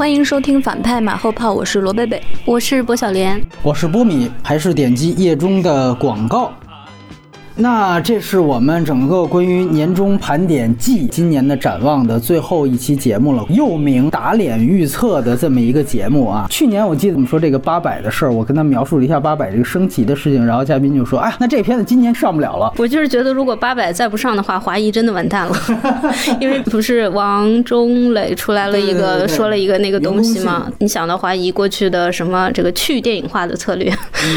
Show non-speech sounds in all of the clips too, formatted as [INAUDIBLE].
欢迎收听反派马后炮，我是罗贝贝，我是薄小莲，我是波米，还是点击页中的广告。那这是我们整个关于年终盘点季今年的展望的最后一期节目了，又名打脸预测的这么一个节目啊。去年我记得我们说这个八百的事儿，我跟他描述了一下八百这个升级的事情，然后嘉宾就说：“哎，那这片子今年上不了了。”我就是觉得如果八百再不上的话，华谊真的完蛋了，[LAUGHS] 因为不是王中磊出来了一个说了一个那个东西吗？你想到华谊过去的什么这个去电影化的策略，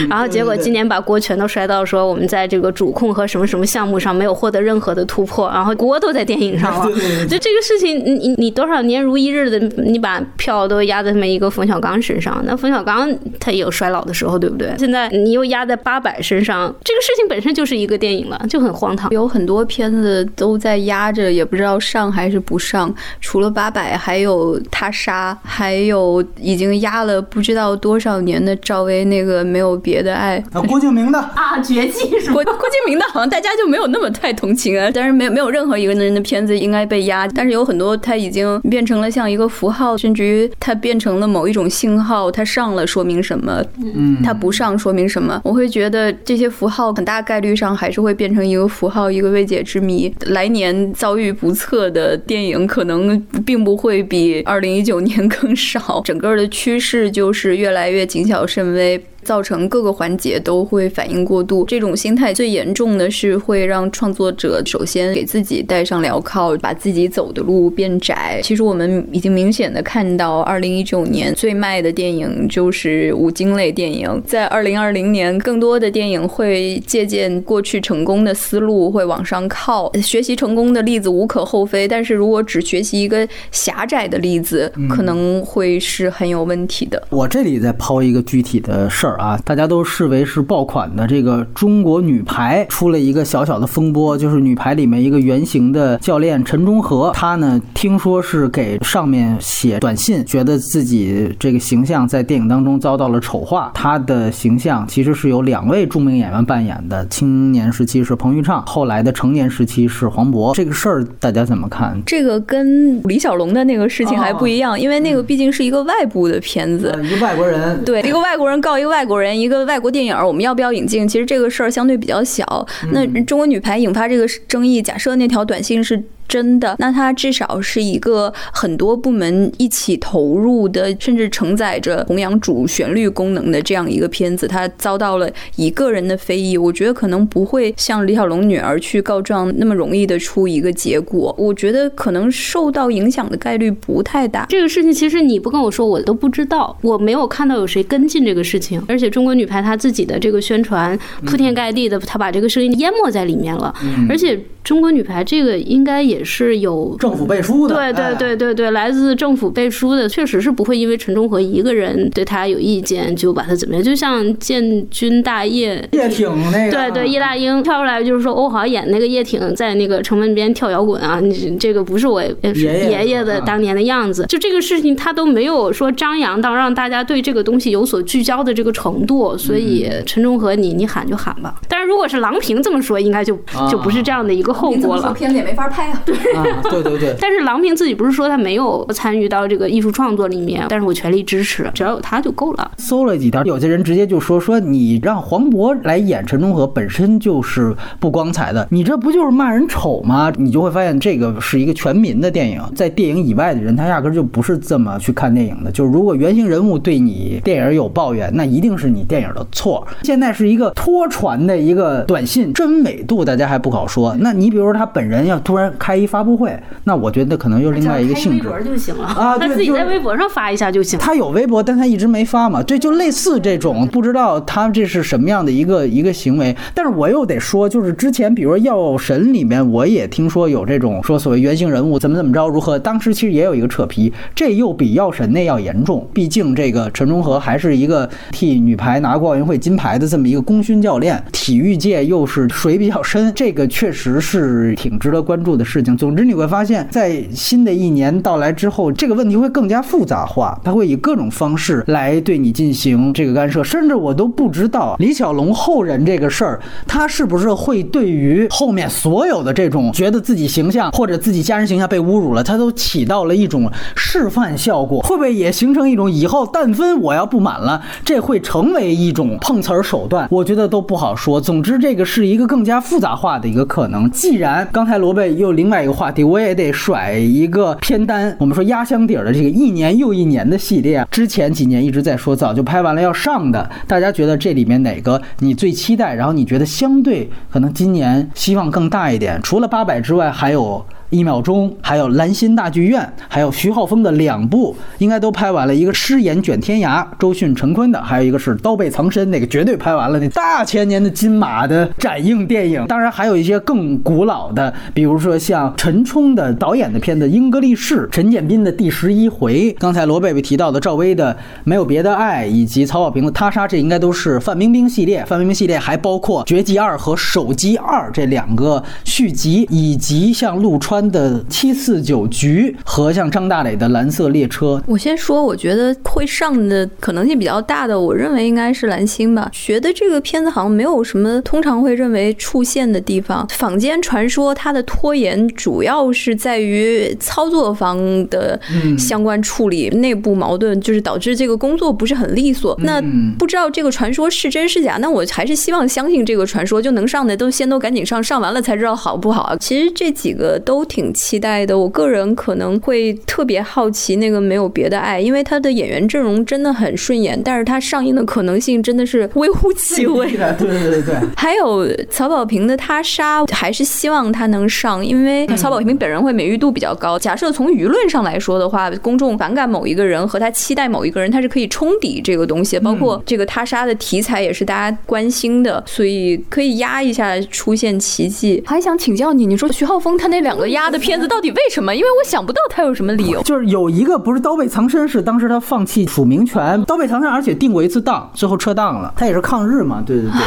然后结果今年把锅全都摔到说我们在这个主控。和什么什么项目上没有获得任何的突破，然后锅都在电影上了。[LAUGHS] 就这个事情，你你你多少年如一日的，你把票都压在这么一个冯小刚身上，那冯小刚他也有衰老的时候，对不对？现在你又压在八百身上，这个事情本身就是一个电影了，就很荒唐。有很多片子都在压着，也不知道上还是不上。除了八百，还有他杀，还有已经压了不知道多少年的赵薇那个没有别的爱。啊，郭敬明的啊，绝技是郭 [LAUGHS] 郭敬明的。[LAUGHS] 好像大家就没有那么太同情啊，但是没有没有任何一个人的片子应该被压，但是有很多它已经变成了像一个符号，甚至于它变成了某一种信号，它上了说明什么，嗯，它不上说明什么。我会觉得这些符号很大概率上还是会变成一个符号，一个未解之谜。来年遭遇不测的电影可能并不会比二零一九年更少，整个的趋势就是越来越谨小慎微。造成各个环节都会反应过度，这种心态最严重的是会让创作者首先给自己戴上镣铐，把自己走的路变窄。其实我们已经明显的看到，二零一九年最卖的电影就是五金类电影。在二零二零年，更多的电影会借鉴过去成功的思路，会往上靠。学习成功的例子无可厚非，但是如果只学习一个狭窄的例子，可能会是很有问题的。我这里再抛一个具体的事儿。啊，大家都视为是爆款的这个中国女排出了一个小小的风波，就是女排里面一个原型的教练陈忠和，他呢听说是给上面写短信，觉得自己这个形象在电影当中遭到了丑化。他的形象其实是由两位著名演员扮演的，青年时期是彭昱畅，后来的成年时期是黄渤。这个事儿大家怎么看？这个跟李小龙的那个事情还不一样，因为那个毕竟是一个外部的片子，一个外国人，对，一个外国人告一个外。外国人一个外国电影，我们要不要引进？其实这个事儿相对比较小。那中国女排引发这个争议，假设那条短信是。真的，那它至少是一个很多部门一起投入的，甚至承载着弘扬主旋律功能的这样一个片子。它遭到了一个人的非议，我觉得可能不会像李小龙女儿去告状那么容易的出一个结果。我觉得可能受到影响的概率不太大。这个事情其实你不跟我说，我都不知道，我没有看到有谁跟进这个事情。而且中国女排她自己的这个宣传铺天盖地的，她把这个声音淹没在里面了。而且中国女排这个应该也。是有政府背书的，对对对对对，来自政府背书的，确实是不会因为陈忠和一个人对他有意见就把他怎么样。就像建军大业叶挺那个，对对，叶大鹰跳出来就是说欧豪演那个叶挺在那个城门边跳摇滚啊，你这个不是我爷爷的当年的样子。就这个事情他都没有说张扬到让大家对这个东西有所聚焦的这个程度，所以陈忠和你你喊就喊吧。但是如果是郎平这么说，应该就就不是这样的一个后果了。片子也没法拍啊。对对对对，[LAUGHS] 但是郎平自己不是说他没有参与到这个艺术创作里面，但是我全力支持，只要有他就够了。搜了几条，有些人直接就说说你让黄渤来演陈忠和本身就是不光彩的，你这不就是骂人丑吗？你就会发现这个是一个全民的电影，在电影以外的人他压根就不是这么去看电影的。就是如果原型人物对你电影有抱怨，那一定是你电影的错。现在是一个拖传的一个短信，真美度大家还不好说。那你比如说他本人要突然开。一发布会，那我觉得可能又另外一个性质就行了啊，[LAUGHS] 他自己在微博上发一下就行。他有微博，但他一直没发嘛，这就类似这种，不知道他这是什么样的一个一个行为。但是我又得说，就是之前比如说《药神》里面，我也听说有这种说所谓原型人物怎么怎么着如何，当时其实也有一个扯皮，这又比《药神》那要严重。毕竟这个陈忠和还是一个替女排拿过奥运会金牌的这么一个功勋教练，体育界又是水比较深，这个确实是。是挺值得关注的事情。总之，你会发现在新的一年到来之后，这个问题会更加复杂化，它会以各种方式来对你进行这个干涉，甚至我都不知道李小龙后人这个事儿，他是不是会对于后面所有的这种觉得自己形象或者自己家人形象被侮辱了，他都起到了一种示范效果，会不会也形成一种以后但分我要不满了，这会成为一种碰瓷儿手段？我觉得都不好说。总之，这个是一个更加复杂化的一个可能。既然刚才罗贝又另外一个话题，我也得甩一个偏单。我们说压箱底儿的这个一年又一年的系列，之前几年一直在说，早就拍完了要上的，大家觉得这里面哪个你最期待？然后你觉得相对可能今年希望更大一点？除了八百之外，还有。一秒钟，还有兰心大剧院，还有徐浩峰的两部，应该都拍完了。一个《诗言卷天涯》，周迅、陈坤的，还有一个是《刀背藏身》，那个绝对拍完了。那大前年的金马的展映电影，当然还有一些更古老的，比如说像陈冲的导演的片子《英格力士》，陈建斌的《第十一回》，刚才罗贝贝提到的赵薇的《没有别的爱》，以及曹保平的《他杀》，这应该都是范冰冰系列。范冰冰系列还包括《绝技二》和《手机二》这两个续集，以及像陆川。的七四九局和像张大磊的蓝色列车，我先说，我觉得会上的可能性比较大的，我认为应该是蓝星吧。觉得这个片子好像没有什么通常会认为出现的地方。坊间传说它的拖延主要是在于操作方的相关处理，内部矛盾就是导致这个工作不是很利索。那不知道这个传说是真是假？那我还是希望相信这个传说，就能上的都先都赶紧上，上完了才知道好不好。其实这几个都。挺期待的，我个人可能会特别好奇那个没有别的爱，因为他的演员阵容真的很顺眼，但是他上映的可能性真的是微乎其微。[LAUGHS] 对对对对。还有曹保平的他杀，还是希望他能上，因为曹保平本人会美誉度比较高。假设从舆论上来说的话，公众反感某一个人和他期待某一个人，他是可以冲抵这个东西。包括这个他杀的题材也是大家关心的，所以可以压一下出现奇迹。还想请教你，你说徐浩峰他那两个压。的片子到底为什么？因为我想不到他有什么理由。就是有一个不是刀背藏身，是当时他放弃署名权，刀背藏身，而且定过一次档，最后撤档了。他也是抗日嘛，对对对。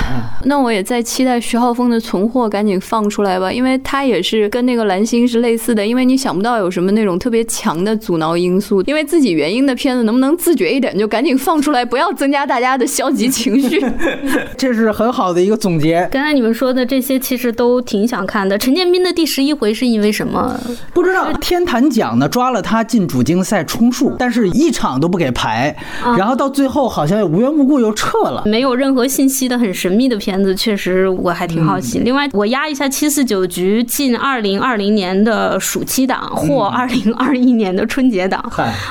那我也在期待徐浩峰的存货赶紧放出来吧，因为他也是跟那个蓝星是类似的，因为你想不到有什么那种特别强的阻挠因素。因为自己原因的片子能不能自觉一点，就赶紧放出来，不要增加大家的消极情绪。[LAUGHS] 这是很好的一个总结。刚才你们说的这些其实都挺想看的。陈建斌的第十一回是因为什么？不知道？天坛奖呢抓了他进主竞赛充数，但是一场都不给排，然后到最后好像无缘无故又撤了，没有任何信息的很神秘的片子，确实我还挺好奇。另外，我压一下七四九局进二零二零年的暑期档或二零二一年的春节档，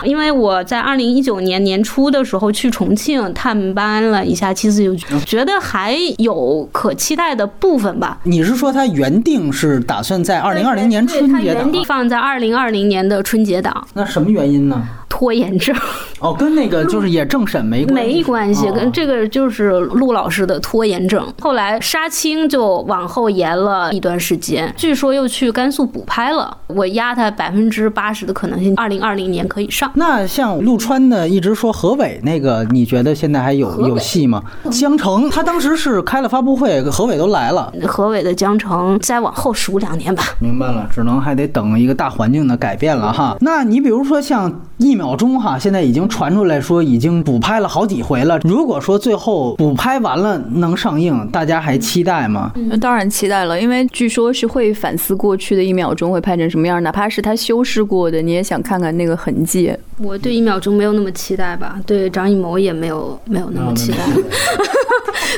因为我在二零一九年年初的时候去重庆探班了一下七四九局，觉得还有可期待的部分吧。你是说他原定是打算在二零二零年初？它原地放在二零二零年的春节档，那什么原因呢？拖延症哦，跟那个就是也政审没没关系，跟这个就是陆老师的拖延症。后来杀青就往后延了一段时间，据说又去甘肃补拍了。我压他百分之八十的可能性，二零二零年可以上。那像陆川的一直说何伟那个，你觉得现在还有有戏吗？江城他当时是开了发布会，何伟都来了。何伟的江城再往后数两年吧。明白了，只能还得等一个大环境的改变了哈。那你比如说像一秒钟哈，现在已经传出来说已经补拍了好几回了。如果说最后补拍完了能上映，大家还期待吗？当然期待了，因为据说是会反思过去的一秒钟会拍成什么样，哪怕是他修饰过的，你也想看看那个痕迹。我对一秒钟没有那么期待吧，对张艺谋也没有没有那么期待。[LAUGHS]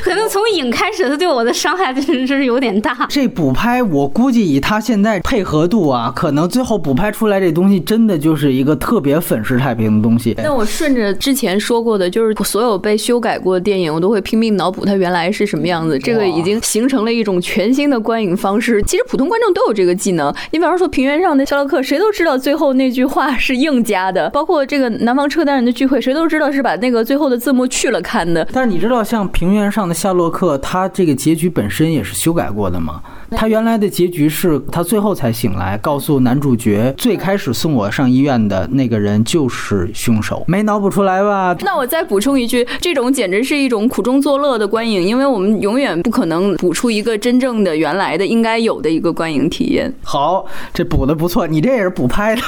可能从影开始，他对我的伤害真是是有点大。这补拍，我估计以他现在配合度啊，可能最后补拍出来这东西，真的就是一个特别粉饰太平的东西。那我顺着之前说过的，就是所有被修改过的电影，我都会拼命脑补它原来是什么样子。这个已经形成了一种全新的观影方式。其实普通观众都有这个技能。你比方说《平原上的肖洛克》，谁都知道最后那句话是硬加的，包括这个南方车单人的聚会，谁都知道是把那个最后的字幕去了看的。但是你知道，像《平原上的夏洛克》，他这个结局本身也是修改过的吗？他原来的结局是他最后才醒来，告诉男主角，最开始送我上医院的那个人就是凶手，没脑补出来吧？那我再补充一句，这种简直是一种苦中作乐的观影，因为我们永远不可能补出一个真正的原来的应该有的一个观影体验。好，这补的不错，你这也是补拍的。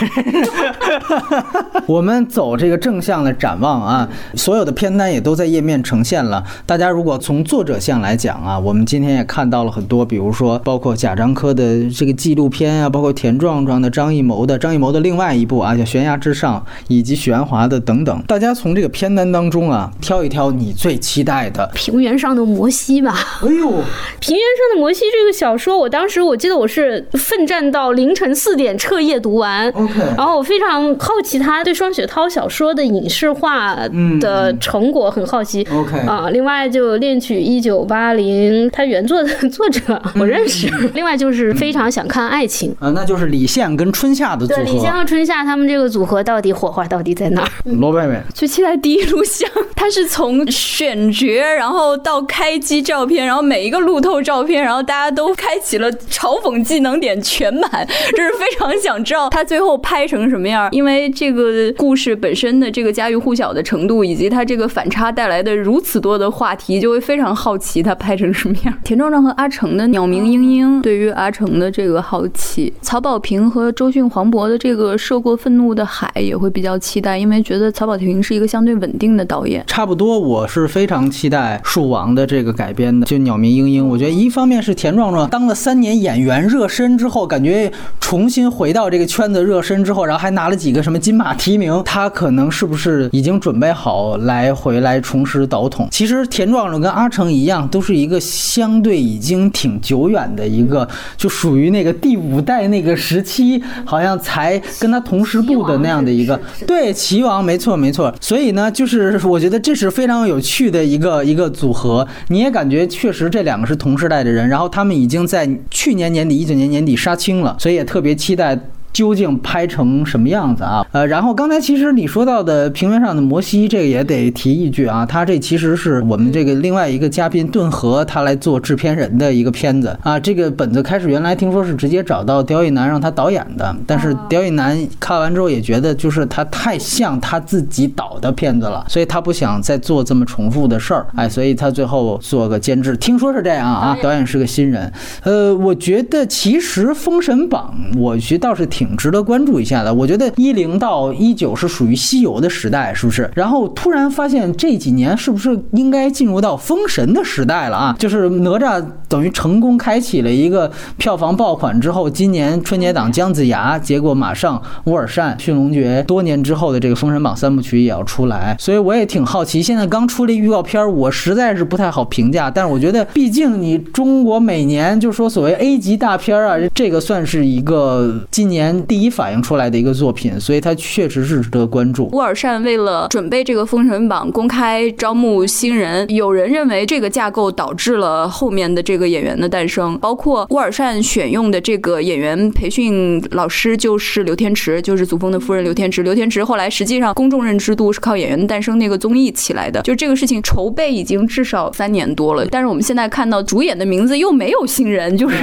[LAUGHS] 我们走这个正向的展望啊，所有的片单也都在页面呈现了。大家如果从作者向来讲啊，我们今天也看到了很多，比如说包括贾樟柯的这个纪录片啊，包括田壮壮的、张艺谋的、张艺谋的另外一部啊叫《悬崖之上》，以及许鞍华的等等。大家从这个片单当中啊，挑一挑你最期待的。平原上的摩西吧。哎呦，平原上的摩西这个小说，我当时我记得我是奋战到凌晨四点彻夜读完。OK 然后我非常好奇他对双雪涛小说的影视化的成果很好奇。OK 啊，另外就《恋曲一九八零》，他原作的作者我认识。另外就是非常想看爱情。啊，那就是李现跟春夏的组合对，李现。和春夏他们这个组合到底火花到底在哪儿？罗贝贝，最期待第一录像，[LAUGHS] 它是从选角，然后到开机照片，然后每一个路透照片，然后大家都开启了嘲讽技能点全满，这是非常想知道他最后拍成什么样。因为这个故事本身的这个家喻户晓的程度，以及他这个反差带来的如此多的话题，就会非常好奇他拍成什么样。田壮壮和阿成的鸟鸣莺 [LAUGHS] 莺，对于阿成的这个好奇，曹保平和周迅、黄渤的这个涉过愤怒的海也会比较期待，因为觉得曹保平是一个相对稳定的导演。差不多，我是非常期待《树王》的这个改编的，就《鸟鸣莺莺》。我觉得一方面是田壮壮当了三年演员热身之后，感觉重新回到这个圈子热身之后，然后还拿了几个什么金马提名，他可能是不是已经准备好来回来重拾导筒？其实田壮壮跟阿成一样，都是一个相对已经挺久远的一个，就属于那个第五代那个时期，好像才跟他同时步的那样的一个，对，齐王，没错没错。所以呢，就是我觉得这是非常有趣的一个一个组合。你也感觉确实这两个是同时代的人，然后他们已经在去年年底、一九年年底杀青了，所以也特别期待。究竟拍成什么样子啊？呃，然后刚才其实你说到的平原上的摩西，这个也得提一句啊，他这其实是我们这个另外一个嘉宾顿河他来做制片人的一个片子啊。这个本子开始原来听说是直接找到刁亦男让他导演的，但是刁亦男看完之后也觉得就是他太像他自己导的片子了，所以他不想再做这么重复的事儿，哎，所以他最后做个监制，听说是这样啊。导演是个新人，呃，我觉得其实《封神榜》我觉得倒是挺挺值得关注一下的。我觉得一零到一九是属于西游的时代，是不是？然后突然发现这几年是不是应该进入到封神的时代了啊？就是哪吒等于成功开启了一个票房爆款之后，今年春节档姜子牙，结果马上乌尔善、驯龙诀多年之后的这个《封神榜》三部曲也要出来，所以我也挺好奇。现在刚出了预告片，我实在是不太好评价，但是我觉得，毕竟你中国每年就说所谓 A 级大片啊，这个算是一个今年第一反映出来的一个作品，所以它确实是值得关注。乌尔善为了准备这个《封神榜》，公开招募新人。有人认为这个架构导致了后面的这个演员的诞生，包括乌尔善选用的这个演员培训老师就是刘天池，就是祖峰的夫人刘天池。刘天池后来实际上公众认知度是靠《演员的诞生》那个综艺起来的，就这个事情筹备已经至少三年多了，但是我们现在看到主演的名字又没有新人，就是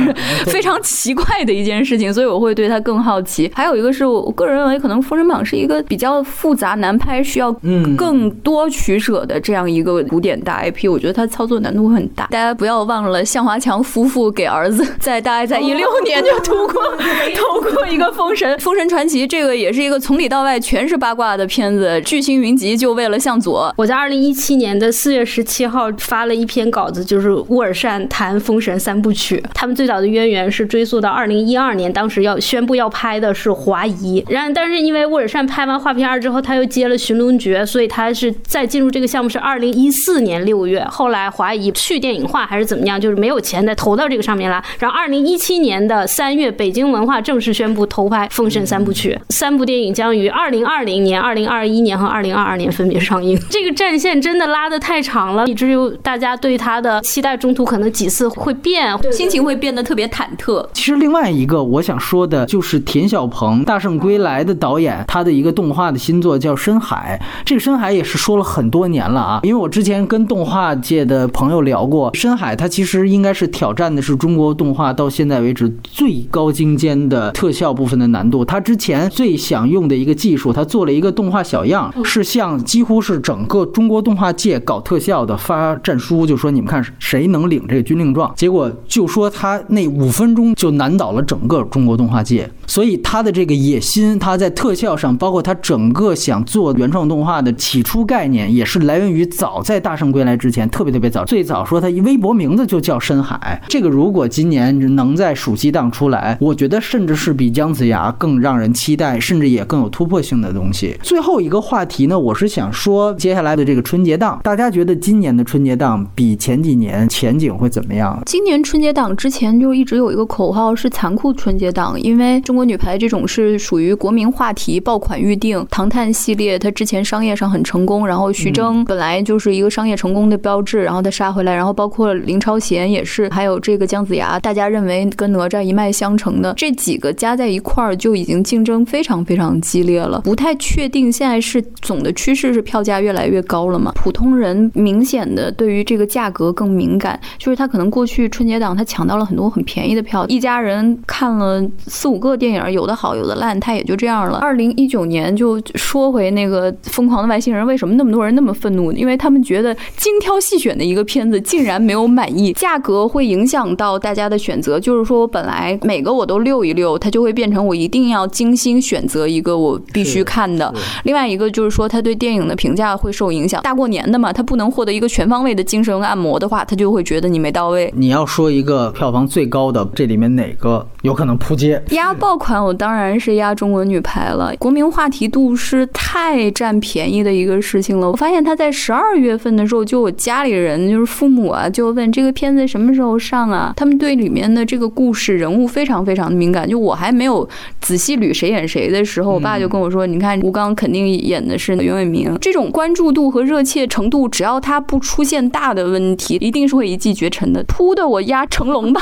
非常奇怪的一件事情，所以我会对他更好奇。还有一个是我个人认为，可能《封神榜》是一个比较复杂难拍，需要嗯更多取舍的这样一个古典大 IP，我觉得它操作难度会很大。大家不要忘了，向华强夫妇给儿子在大概在一六年就突过 [LAUGHS] 通过一个《封神》《封神传奇》，这个也是一个从里到外全是八卦的片子。巨星云集就为了向左，我在二零一七年的四月十七号发了一篇稿子，就是乌尔善谈《封神》三部曲。他们最早的渊源是追溯到二零一二年，当时要宣布要拍的是华谊，然但是因为沃尔善拍完《画皮二》之后，他又接了《寻龙诀》，所以他是再进入这个项目是二零一四年六月。后来华谊去电影化还是怎么样，就是没有钱再投到这个上面来。然后二零一七年的三月，北京文化正式宣布投拍《封神》三部曲，三部电影将于二零二零年、二零二一年和二零二二年分别上映。这个战线真的拉得太长了，以至于大家对他的期待中途可能几次会变。心情会变得特别忐忑。其实另外一个我想说的就是田田晓鹏，《大圣归来》的导演，他的一个动画的新作叫《深海》。这个《深海》也是说了很多年了啊，因为我之前跟动画界的朋友聊过，《深海》它其实应该是挑战的是中国动画到现在为止最高精尖的特效部分的难度。他之前最想用的一个技术，他做了一个动画小样，是向几乎是整个中国动画界搞特效的发战书，就说你们看谁能领这个军令状。结果就说他那五分钟就难倒了整个中国动画界，所以他的这个野心，他在特效上，包括他整个想做原创动画的起初概念，也是来源于早在《大圣归来》之前，特别特别早。最早说他微博名字就叫深海，这个如果今年能在暑期档出来，我觉得甚至是比姜子牙更让人期待，甚至也更有突破性的东西。最后一个话题呢，我是想说接下来的这个春节档，大家觉得今年的春节档比前几年前景会怎么样？今年春节档之前就一直有一个口号是残酷春节档，因为中国女排这种是属于国民话题，爆款预定。唐探系列它之前商业上很成功，然后徐峥本来就是一个商业成功的标志，然后他杀回来，然后包括林超贤也是，还有这个姜子牙，大家认为跟哪吒一脉相承的这几个加在一块儿就已经竞争非常非常激烈了，不太确定现在是总的趋势是票价越来越高了嘛？普通人明显的对于这个价格更敏感，就是他可能过去春节档他抢到了很多很便宜的票，一家人看了四五个电影，有的好有的烂，它也就这样了。二零一九年就说回那个疯狂的外星人，为什么那么多人那么愤怒？因为他们觉得精挑细选的一个片子竟然没有满意，价格会影响到大家的选择。就是说我本来每个我都溜一溜，它就会变成我一定要精心选择一个我必须看的。另外一个就是说，他对电影的评价会受影响。大过年的嘛，他不能获得一个全方位的精神按摩的话，他就会觉得你没到位。你要说一个票房最高的，这里面哪个有可能扑街？压爆款，我当然是压中国女排了。国民话题度是太占便宜的一个事情了。我发现他在十二月份的时候，就我家里人就是父母啊，就问这个片子什么时候上啊？他们对里面的这个故事人物非常非常的敏感。就我还没有仔细捋谁演谁的时候，我爸就跟我说：“你看吴刚肯定演的是袁伟民。”这种关注度和热切程度，只要他不出现大的问题，一定是会一骑绝尘的。扑的我压成龙吧，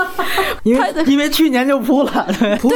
[LAUGHS] 因为因为去年就扑了。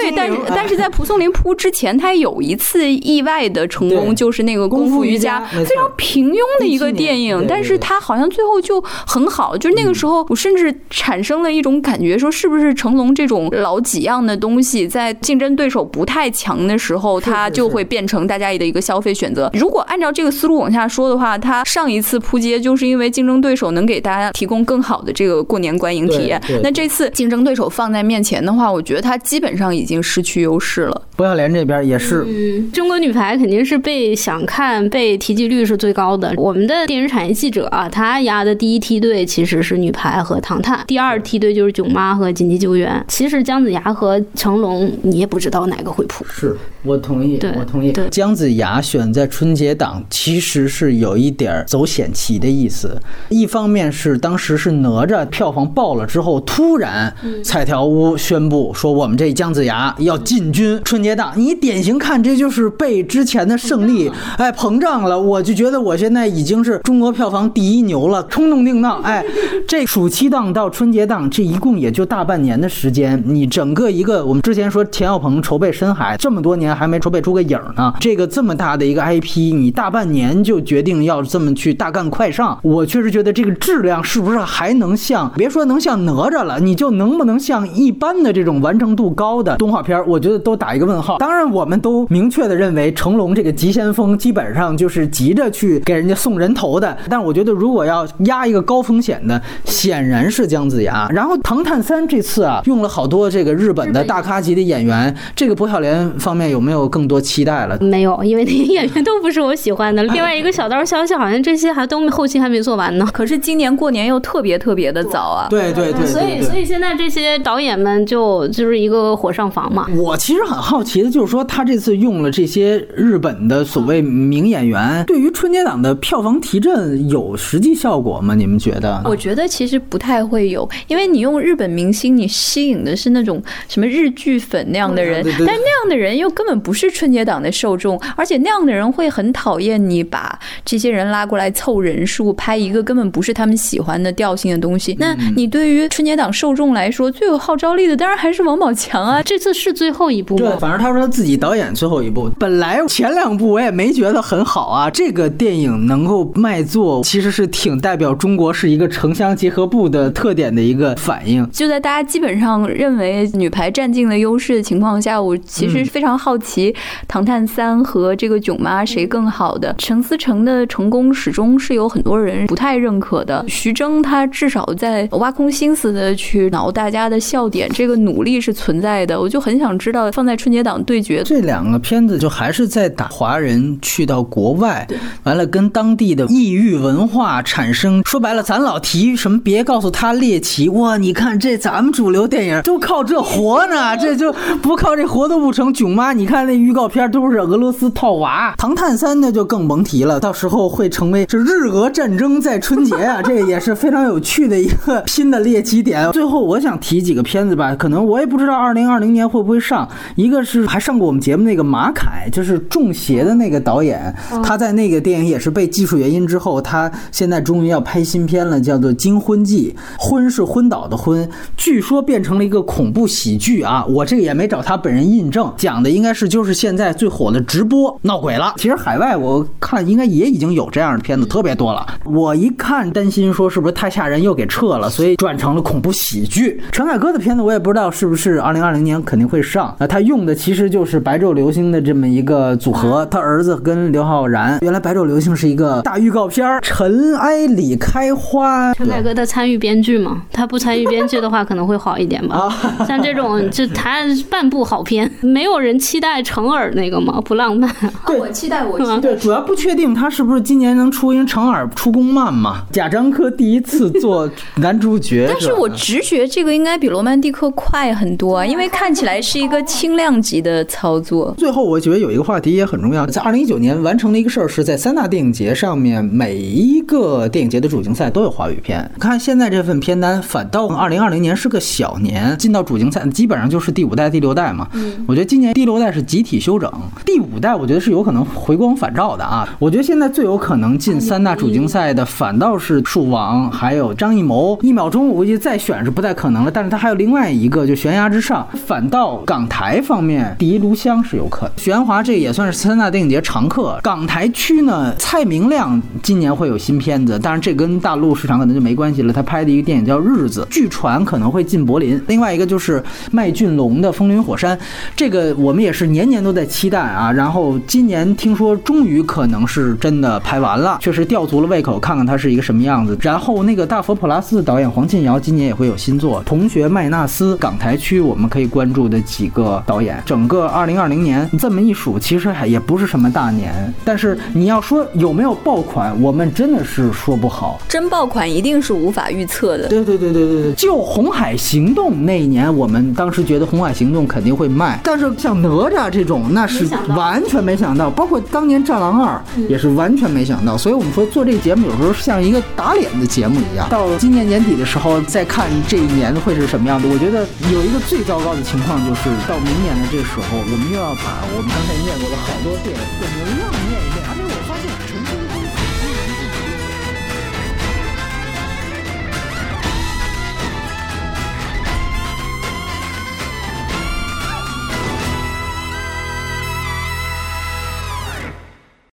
对，但是但是在蒲松龄扑之前，他有一次意外的成功，就是那个功夫瑜伽，非常平庸的一个电影，但是他好像最后就很好。就是那个时候，我甚至产生了一种感觉，说是不是成龙这种老几样的东西，在竞争对手不太强的时候，他就会变成大家的一个消费选择。如果按照这个思路往下说的话，他上一次扑街就是因为竞争对手能给大家提供更好的这个过年观影体验。那这次竞争对手放在面前的话，我觉得他基本上已经失去优势了。不要脸这边也是，嗯，中国女排肯定是被想看、被提及率是最高的。我们的电视产业记者啊，他压的第一梯队其实是女排和唐探，第二梯队就是囧妈和紧急救援。其实姜子牙和成龙，你也不知道哪个会扑。是我同意，我同意。对姜子牙选在春节档，其实是有一点走险棋的意思。一方面是当时是哪吒票房爆了之后，突然彩条屋宣布说我们这姜子牙要进军春节档，你典型看这就是被之前的胜利哎膨胀了。我就觉得我现在已经是中国票房第一牛了，冲动定档。哎，[LAUGHS] 这暑期档到春节档这一共也就大半年的时间，你整个一个我们之前说钱小鹏筹备深海这么多年还没筹备出个影儿呢，这个这么大的一个 IP，你大半年就决定要这么去大干快上，我确实觉得这个质量是不是还能像别说能像哪吒了，你就能不能像一般的这种完成度高的动画片，我觉得都打一个问号。当然，我们都明确的认为成龙这个急先锋基本上就是急着去给人家送人头的，但我觉得如果要压一个高风险的，显然是姜子牙。然后《唐探三》这次啊，用了好多这个日本的大咖级的演员，这个薄晓莲方面有没有更多期待了？没有，因为那些演员都不是我喜欢的。另外一个小道消息，好像这些还都后期还没做完呢。[LAUGHS] 可是今年过年又特别特别的早啊！对对对，所以所以现在这些导演们就就是一个火上房嘛。我其实很好奇的就是说，他这次用了这些日本的所谓名演员，对于春节档的票房提振有实际效果吗？你们觉得？我觉得其实不太会有，因为你用日本明星，你吸引的是那种什么日剧粉那样的人，对对对但那样的人又根本不是春节档的受众，而且那样的人会很讨厌你把这些人拉过来凑人数，拍一个根本不是他们喜欢的调性的东西。那你对于春节档受众来说，最有号召力的当然还是王宝强啊。这次是最后一部吗对，反正他说他自己导演最后一部，本来前两部我也没觉得很好啊。这个电影能够卖座，其实是挺代表中国是一个城乡结合部的特点的一个反应。就在大家基本上认为女排占尽了优势的情况下，我其实非常好奇《唐探三》和这个《囧妈》谁更好的。陈思诚的成功始终是有很多人不太认可的。徐峥他至少在挖空心思的去挠大家的笑点，这个努力是存在的。我就很想知道，放在春节档对决，这两个片子就还是在打华人去到国外，完了跟当地的异域文化产生。说白了，咱老提什么别告诉他猎奇，哇，你看这咱们主流电影都靠这活呢，[LAUGHS] 这就不靠这活都不成。囧妈，你看那预告片都是俄罗斯套娃。唐探三那就更甭提了，到时候会成为这日俄战争在春节啊，[LAUGHS] 这也是非常有趣的一个新的猎奇点。最后我想提几个片子吧，可能我也不知道二零二零年会不会上。一个是还上过我们节目那个马凯，就是《中邪》的那个导演，他在那个电影也是被技术原因之后，他现在终于要拍新片了，叫做《惊婚记》，婚是昏倒的昏，据说变成了一个恐怖喜剧啊。我这个也没找他本人印证，讲的应该是就是现在最火的直播闹鬼了。其实海外我看应该也已经有这样的片子特别多了。我一看担心说是不是太吓人又给撤了，所以转成了恐怖喜剧。陈凯歌的片子我也不知道是不是二零二零年肯定会上啊，他用的其实就是白昼流星的这么一个组合，他儿子跟刘昊然。原来白昼流星是一个大预告片儿，尘埃里开花。陈凯歌他参与编剧吗，他不参与编剧的话可能会好一点吧。像这种就他半部好片，没有人期待成尔那个吗？不浪漫。对我期待，我期待。对，主要不确定他是不是今年能出，因为成尔出宫慢嘛。贾樟柯第一次做男主角，[LAUGHS] 但是我直觉这个应该比《罗曼蒂克》快很多啊，因为看起来是一个轻量级的操作。[LAUGHS] 最后，我觉得有一个话题也很重要，在二零一九年完成的一个事儿，是在三大电影节上面，每一个电影节的主竞赛都有华语片。看现在这份片单，反倒二零二零年是个小年，进到主竞赛基本上就是第五代、第六代嘛。我觉得今年第六代是集体休整，第五代我觉得是有可能回光返照的啊。我觉得现在最有可能进三大主竞赛的，反倒是树王，还有张艺谋。一秒钟我估计再选是不太可能了，但是他还有另外一个就悬崖之上，反到港台方面第一炉香是有可能。徐安华这也算是三大电影节常客。港台区呢，蔡明亮今年会有新片子，当然这跟大陆市场可能就没关系了。他拍的一个电影叫《日子》，据传可能会进柏林。另外一个就是麦浚龙的《风林火山》，这个我们也是年年都在期待啊。然后今年听说终于可能是真的拍完了，确实吊足了胃口，看看它是一个什么样子。然后那个大佛普拉斯导演黄信尧今年也会有新作，《同学麦纳斯》港台区我们可以关注的几个导演。整个二零二零年这么一数，其实还也不是什么大年，但是你要说有没有爆款，我们真的是说不好。真爆款一定是无法预测的。对对对对对对，就《红海行动》那一年，我们当时觉得《红海行动》肯定会卖，但是像哪吒这种，那是完全没想到，包括当年《战狼二》也是完全没想到。所以我们说做这个节目有时候像一个打脸的节目一样。到今年年底的时候再看这一年会是什么样子，我觉得有一个最糟糕的情况就是到明年的这时候，我们又要把我们刚才念过的好多遍变成浪。